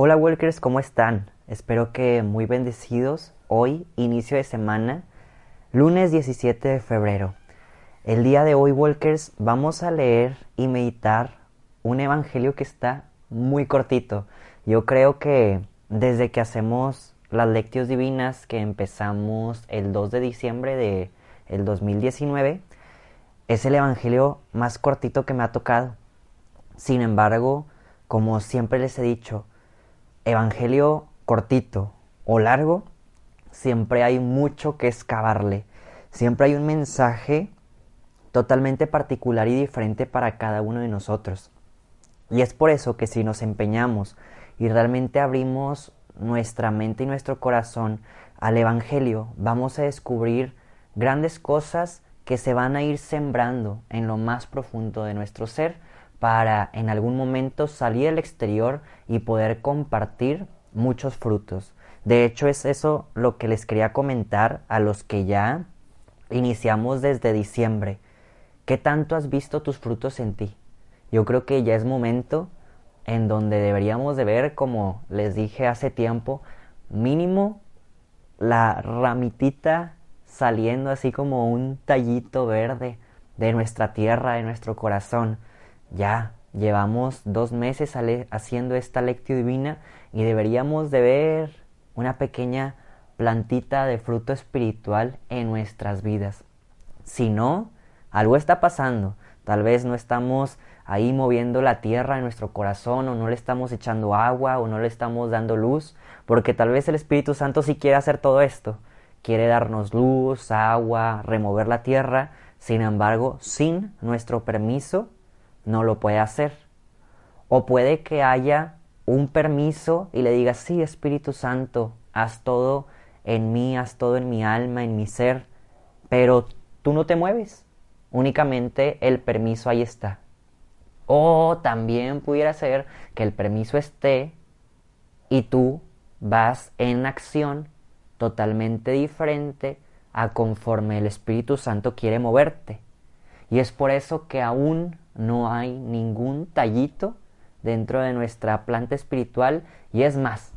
Hola Walkers, ¿cómo están? Espero que muy bendecidos. Hoy, inicio de semana, lunes 17 de febrero. El día de hoy, Walkers, vamos a leer y meditar un evangelio que está muy cortito. Yo creo que desde que hacemos las lectios divinas que empezamos el 2 de diciembre de el 2019, es el evangelio más cortito que me ha tocado. Sin embargo, como siempre les he dicho, evangelio cortito o largo, siempre hay mucho que excavarle. Siempre hay un mensaje totalmente particular y diferente para cada uno de nosotros. Y es por eso que si nos empeñamos y realmente abrimos nuestra mente y nuestro corazón al Evangelio, vamos a descubrir grandes cosas que se van a ir sembrando en lo más profundo de nuestro ser para en algún momento salir al exterior y poder compartir muchos frutos. De hecho, es eso lo que les quería comentar a los que ya iniciamos desde diciembre. ¿Qué tanto has visto tus frutos en ti? Yo creo que ya es momento en donde deberíamos de ver, como les dije hace tiempo, mínimo la ramitita saliendo así como un tallito verde de nuestra tierra, de nuestro corazón. Ya llevamos dos meses haciendo esta lectio divina y deberíamos de ver una pequeña plantita de fruto espiritual en nuestras vidas. Si no, algo está pasando. Tal vez no estamos ahí moviendo la tierra en nuestro corazón o no le estamos echando agua o no le estamos dando luz, porque tal vez el Espíritu Santo sí quiere hacer todo esto. Quiere darnos luz, agua, remover la tierra, sin embargo, sin nuestro permiso no lo puede hacer. O puede que haya un permiso y le diga, sí, Espíritu Santo, haz todo en mí, haz todo en mi alma, en mi ser, pero tú no te mueves. Únicamente el permiso ahí está. O también pudiera ser que el permiso esté y tú vas en acción totalmente diferente a conforme el Espíritu Santo quiere moverte. Y es por eso que aún no hay ningún tallito dentro de nuestra planta espiritual y es más,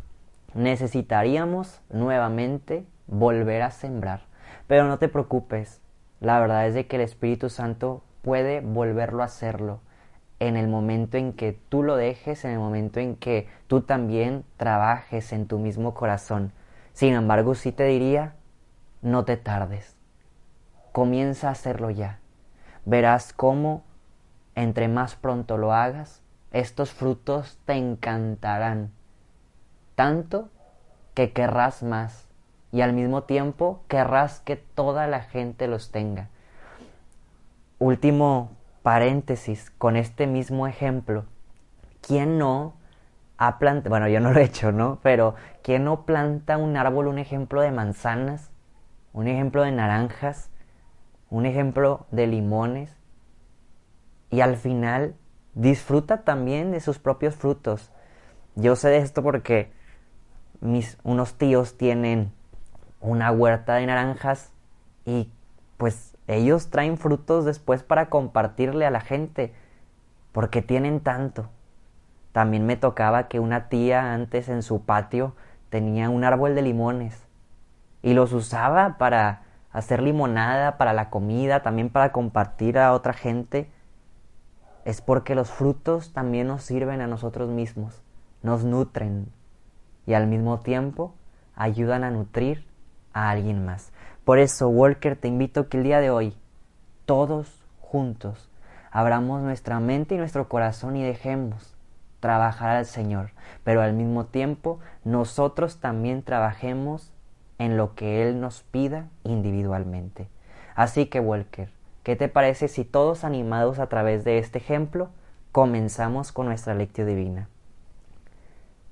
necesitaríamos nuevamente volver a sembrar. Pero no te preocupes, la verdad es de que el Espíritu Santo puede volverlo a hacerlo en el momento en que tú lo dejes, en el momento en que tú también trabajes en tu mismo corazón. Sin embargo, sí te diría, no te tardes. Comienza a hacerlo ya. Verás cómo entre más pronto lo hagas, estos frutos te encantarán, tanto que querrás más y al mismo tiempo querrás que toda la gente los tenga. Último paréntesis con este mismo ejemplo. ¿Quién no ha plantado, bueno, yo no lo he hecho, ¿no? Pero ¿quién no planta un árbol, un ejemplo de manzanas, un ejemplo de naranjas, un ejemplo de limones? Y al final disfruta también de sus propios frutos. Yo sé de esto porque mis unos tíos tienen una huerta de naranjas y pues ellos traen frutos después para compartirle a la gente porque tienen tanto. También me tocaba que una tía antes en su patio tenía un árbol de limones y los usaba para hacer limonada, para la comida, también para compartir a otra gente es porque los frutos también nos sirven a nosotros mismos, nos nutren y al mismo tiempo ayudan a nutrir a alguien más. Por eso, Walker, te invito que el día de hoy, todos juntos, abramos nuestra mente y nuestro corazón y dejemos trabajar al Señor, pero al mismo tiempo nosotros también trabajemos en lo que Él nos pida individualmente. Así que, Walker, ¿Qué te parece si todos animados a través de este ejemplo comenzamos con nuestra lectio divina?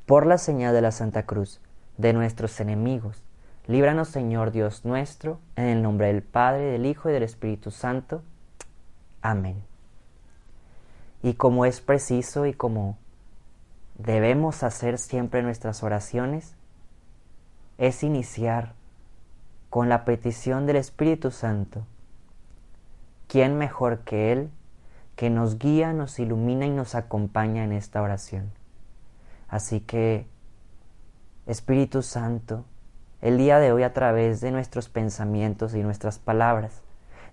por la señal de la Santa Cruz, de nuestros enemigos. Líbranos, Señor Dios nuestro, en el nombre del Padre, del Hijo y del Espíritu Santo. Amén. Y como es preciso y como debemos hacer siempre nuestras oraciones, es iniciar con la petición del Espíritu Santo. ¿Quién mejor que Él que nos guía, nos ilumina y nos acompaña en esta oración? Así que, Espíritu Santo, el día de hoy a través de nuestros pensamientos y nuestras palabras,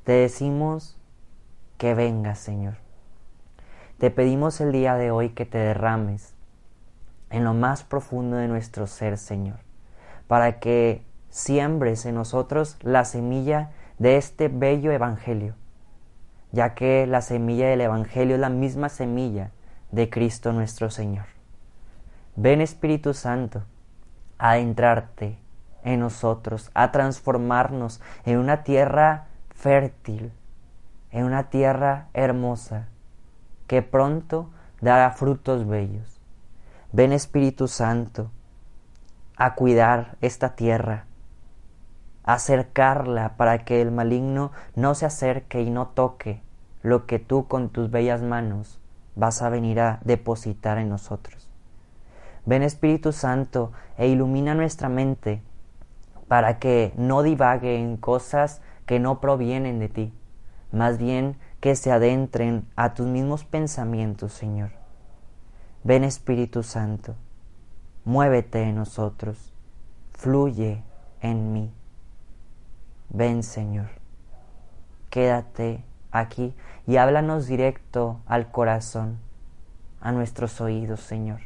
te decimos que vengas, Señor. Te pedimos el día de hoy que te derrames en lo más profundo de nuestro ser, Señor, para que siembres en nosotros la semilla de este bello Evangelio, ya que la semilla del Evangelio es la misma semilla de Cristo nuestro Señor. Ven Espíritu Santo a entrarte en nosotros, a transformarnos en una tierra fértil, en una tierra hermosa, que pronto dará frutos bellos. Ven Espíritu Santo a cuidar esta tierra, acercarla para que el maligno no se acerque y no toque lo que tú con tus bellas manos vas a venir a depositar en nosotros. Ven Espíritu Santo e ilumina nuestra mente para que no divague en cosas que no provienen de ti, más bien que se adentren a tus mismos pensamientos, Señor. Ven Espíritu Santo, muévete en nosotros, fluye en mí. Ven Señor, quédate aquí y háblanos directo al corazón, a nuestros oídos, Señor.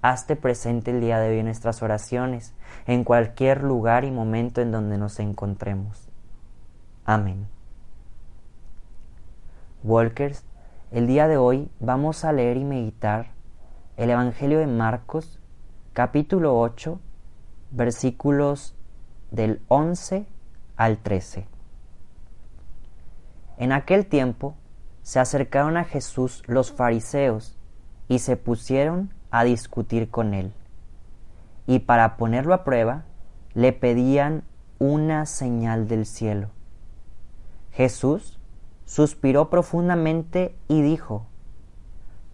Hazte presente el día de hoy en nuestras oraciones, en cualquier lugar y momento en donde nos encontremos. Amén. Walkers, el día de hoy vamos a leer y meditar el Evangelio de Marcos, capítulo 8, versículos del 11 al 13. En aquel tiempo se acercaron a Jesús los fariseos y se pusieron a discutir con él. Y para ponerlo a prueba, le pedían una señal del cielo. Jesús suspiró profundamente y dijo,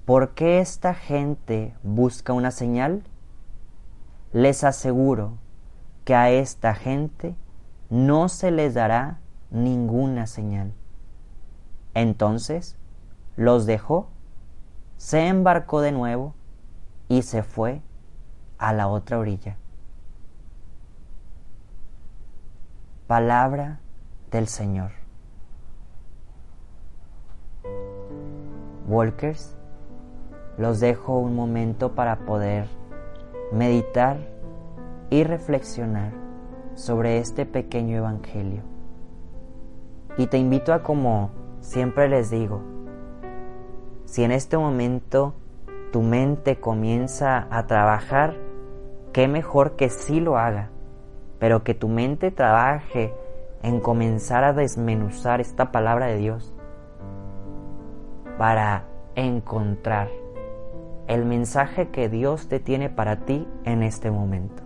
¿por qué esta gente busca una señal? Les aseguro que a esta gente no se les dará ninguna señal. Entonces los dejó, se embarcó de nuevo y se fue a la otra orilla. Palabra del Señor. Walkers, los dejo un momento para poder meditar y reflexionar sobre este pequeño evangelio. Y te invito a, como siempre les digo, si en este momento tu mente comienza a trabajar, qué mejor que sí lo haga, pero que tu mente trabaje en comenzar a desmenuzar esta palabra de Dios para encontrar el mensaje que Dios te tiene para ti en este momento.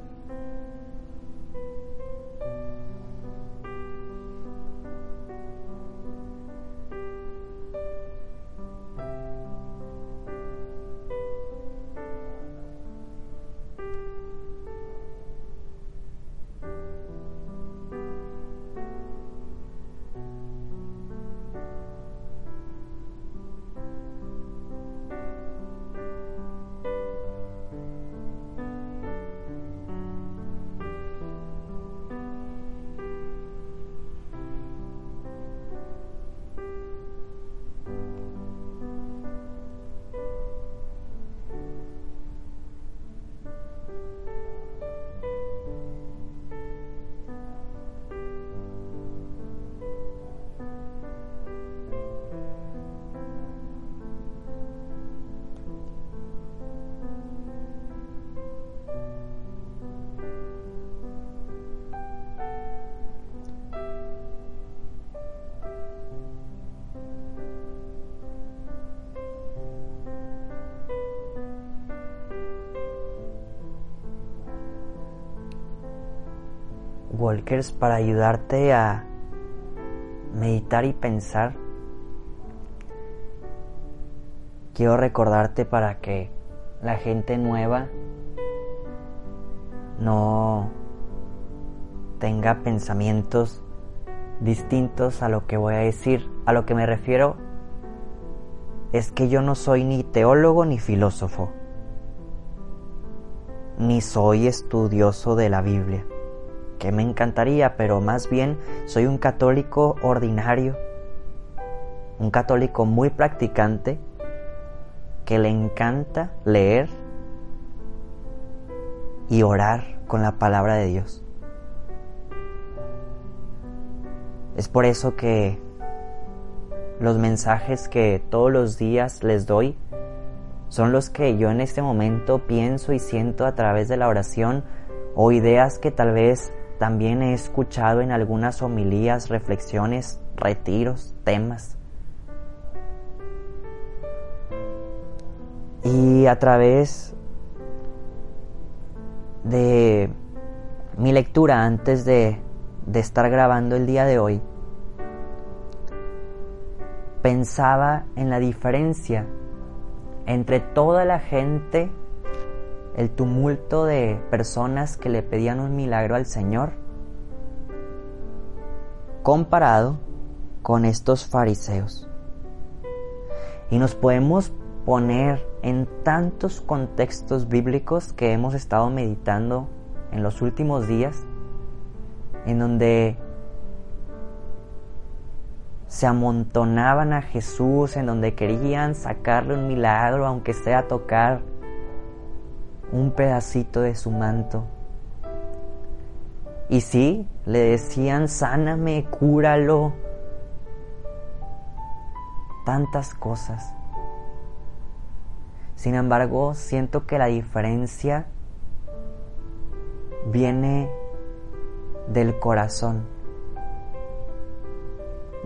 Walkers, para ayudarte a meditar y pensar, quiero recordarte para que la gente nueva no tenga pensamientos distintos a lo que voy a decir. A lo que me refiero es que yo no soy ni teólogo ni filósofo, ni soy estudioso de la Biblia, que me encantaría, pero más bien soy un católico ordinario, un católico muy practicante, que le encanta leer y orar con la palabra de Dios. Es por eso que los mensajes que todos los días les doy son los que yo en este momento pienso y siento a través de la oración o ideas que tal vez también he escuchado en algunas homilías, reflexiones, retiros, temas. Y a través de mi lectura antes de, de estar grabando el día de hoy, pensaba en la diferencia entre toda la gente, el tumulto de personas que le pedían un milagro al Señor, comparado con estos fariseos. Y nos podemos poner en tantos contextos bíblicos que hemos estado meditando en los últimos días, en donde se amontonaban a Jesús, en donde querían sacarle un milagro, aunque sea tocar un pedacito de su manto. Y sí, le decían, sáname, cúralo, tantas cosas. Sin embargo, siento que la diferencia viene del corazón.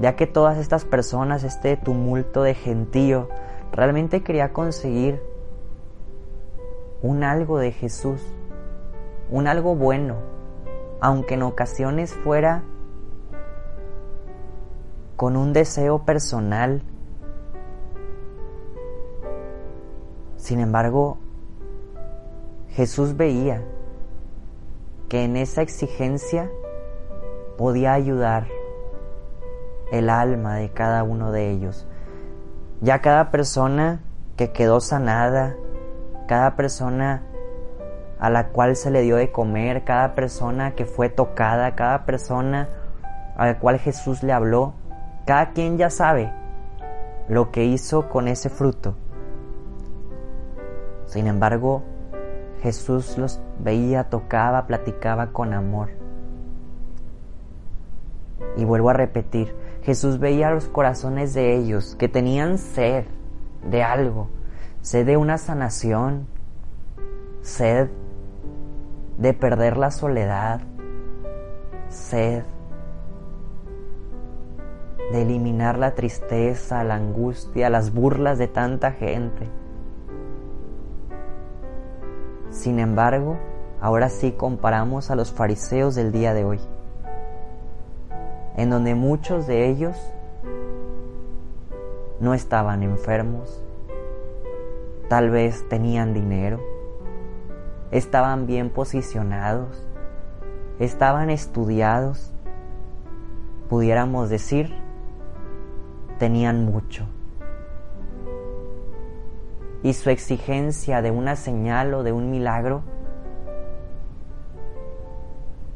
Ya que todas estas personas, este tumulto de gentío, realmente quería conseguir un algo de Jesús, un algo bueno, aunque en ocasiones fuera con un deseo personal Sin embargo, Jesús veía que en esa exigencia podía ayudar el alma de cada uno de ellos. Ya cada persona que quedó sanada, cada persona a la cual se le dio de comer, cada persona que fue tocada, cada persona a la cual Jesús le habló, cada quien ya sabe lo que hizo con ese fruto. Sin embargo, Jesús los veía, tocaba, platicaba con amor. Y vuelvo a repetir, Jesús veía los corazones de ellos que tenían sed de algo, sed de una sanación, sed de perder la soledad, sed de eliminar la tristeza, la angustia, las burlas de tanta gente. Sin embargo, ahora sí comparamos a los fariseos del día de hoy, en donde muchos de ellos no estaban enfermos, tal vez tenían dinero, estaban bien posicionados, estaban estudiados, pudiéramos decir, tenían mucho y su exigencia de una señal o de un milagro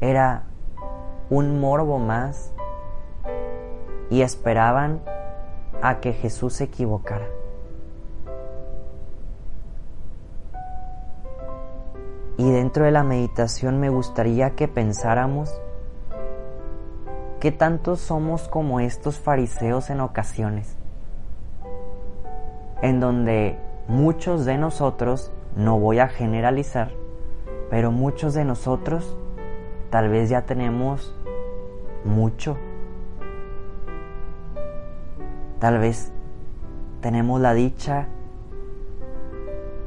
era un morbo más y esperaban a que Jesús se equivocara. Dentro de la meditación me gustaría que pensáramos qué tanto somos como estos fariseos en ocasiones, en donde muchos de nosotros, no voy a generalizar, pero muchos de nosotros tal vez ya tenemos mucho. Tal vez tenemos la dicha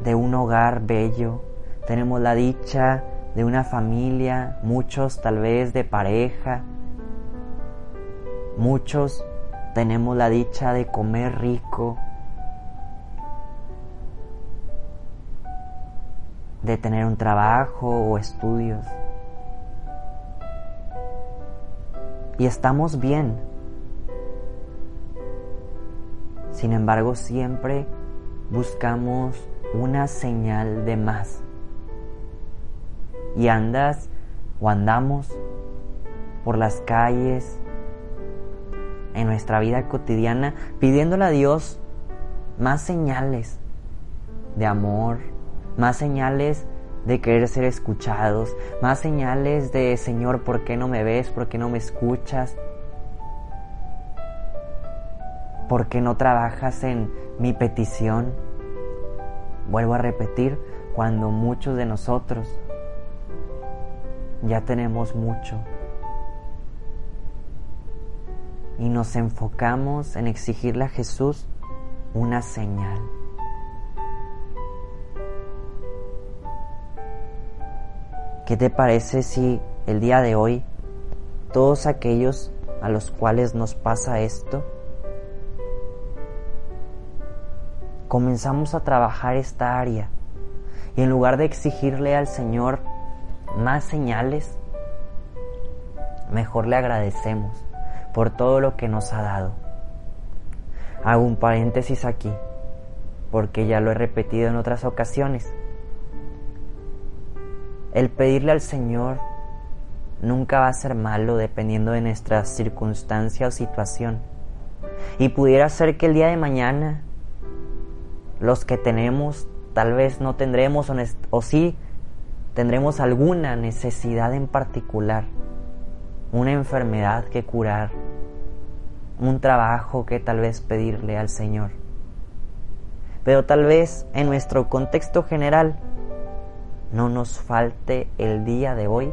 de un hogar bello, tenemos la dicha de una familia, muchos tal vez de pareja, muchos tenemos la dicha de comer rico, de tener un trabajo o estudios. Y estamos bien. Sin embargo, siempre buscamos una señal de más. Y andas o andamos por las calles, en nuestra vida cotidiana, pidiéndole a Dios más señales de amor, más señales de querer ser escuchados, más señales de Señor, ¿por qué no me ves? ¿Por qué no me escuchas? ¿Por qué no trabajas en mi petición? Vuelvo a repetir, cuando muchos de nosotros ya tenemos mucho y nos enfocamos en exigirle a Jesús una señal. ¿Qué te parece si el día de hoy todos aquellos a los cuales nos pasa esto, comenzamos a trabajar esta área y en lugar de exigirle al Señor más señales, mejor le agradecemos por todo lo que nos ha dado. Hago un paréntesis aquí, porque ya lo he repetido en otras ocasiones. El pedirle al Señor nunca va a ser malo dependiendo de nuestra circunstancia o situación. Y pudiera ser que el día de mañana los que tenemos tal vez no tendremos o, o sí tendremos alguna necesidad en particular, una enfermedad que curar, un trabajo que tal vez pedirle al Señor. Pero tal vez en nuestro contexto general no nos falte el día de hoy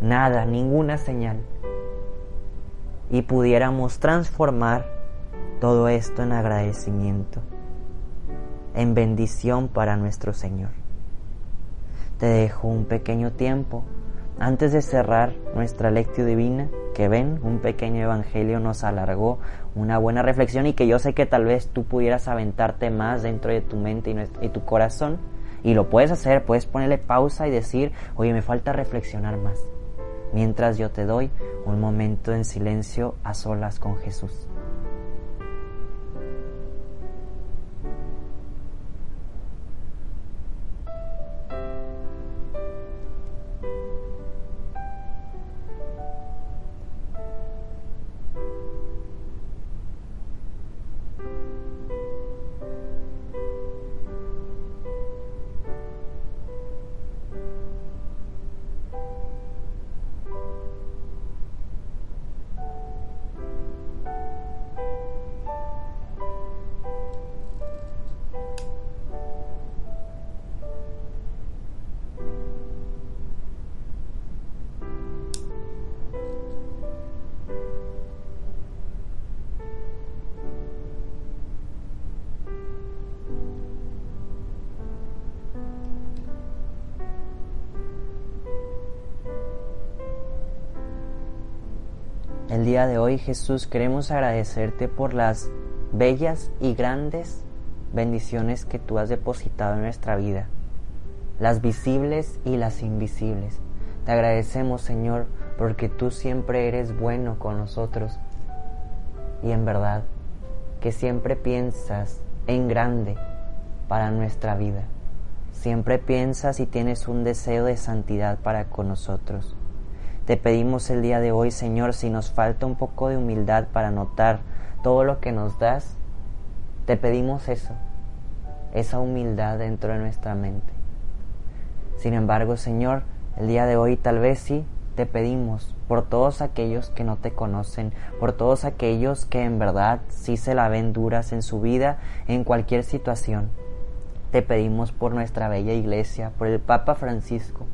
nada, ninguna señal. Y pudiéramos transformar todo esto en agradecimiento, en bendición para nuestro Señor. Te dejo un pequeño tiempo antes de cerrar nuestra lectio divina, que ven, un pequeño evangelio nos alargó una buena reflexión y que yo sé que tal vez tú pudieras aventarte más dentro de tu mente y, tu corazón y lo puedes hacer, puedes ponerle pausa y decir, oye, me falta reflexionar más. Mientras yo te doy un momento en silencio a solas con Jesús. Día de hoy, Jesús, queremos agradecerte por las bellas y grandes bendiciones que tú has depositado en nuestra vida, las visibles y las invisibles. Te agradecemos, Señor, porque tú siempre eres bueno con nosotros y en verdad que siempre piensas en grande para nuestra vida. Siempre piensas y tienes un deseo de santidad para con nosotros. Te pedimos el día de hoy, Señor, si nos falta un poco de humildad para notar todo lo que nos das, te pedimos eso, esa humildad dentro de nuestra mente. Sin embargo, Señor, el día de hoy tal vez sí te pedimos por todos aquellos que no te conocen, por todos aquellos que en verdad sí se la ven duras en su vida, en cualquier situación. Te pedimos por nuestra bella iglesia, por el Papa Francisco,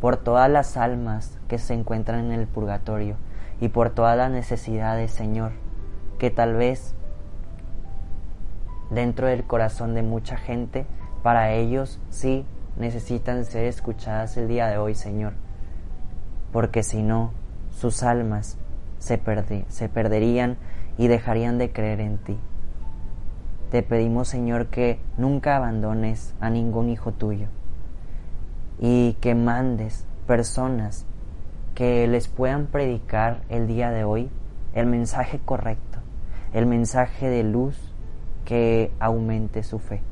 por todas las almas que se encuentran en el purgatorio y por todas las necesidades, Señor, que tal vez dentro del corazón de mucha gente, para ellos sí necesitan ser escuchadas el día de hoy, Señor, porque si no, sus almas se, se perderían y dejarían de creer en ti. Te pedimos, Señor, que nunca abandones a ningún hijo tuyo y que mandes personas que les puedan predicar el día de hoy el mensaje correcto, el mensaje de luz que aumente su fe.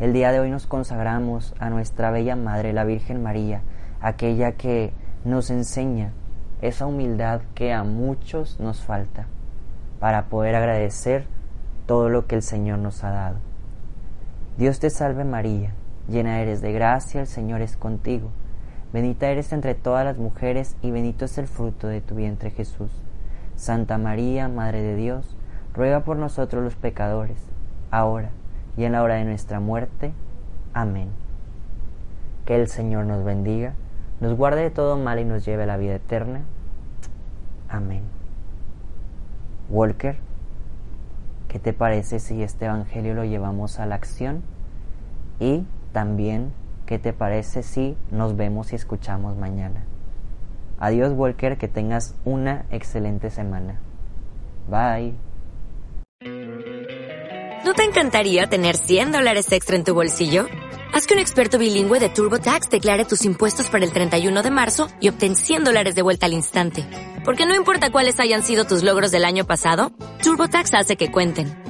El día de hoy nos consagramos a nuestra bella Madre, la Virgen María, aquella que nos enseña esa humildad que a muchos nos falta para poder agradecer todo lo que el Señor nos ha dado. Dios te salve María, llena eres de gracia, el Señor es contigo. Bendita eres entre todas las mujeres y bendito es el fruto de tu vientre Jesús. Santa María, Madre de Dios, ruega por nosotros los pecadores, ahora y en la hora de nuestra muerte. Amén. Que el Señor nos bendiga, nos guarde de todo mal y nos lleve a la vida eterna. Amén. Walker, ¿qué te parece si este Evangelio lo llevamos a la acción? Y también, ¿qué te parece si nos vemos y escuchamos mañana? Adiós Walker, que tengas una excelente semana. Bye. ¿No te encantaría tener 100 dólares extra en tu bolsillo? Haz que un experto bilingüe de TurboTax declare tus impuestos para el 31 de marzo y obtén 100 dólares de vuelta al instante. Porque no importa cuáles hayan sido tus logros del año pasado, TurboTax hace que cuenten.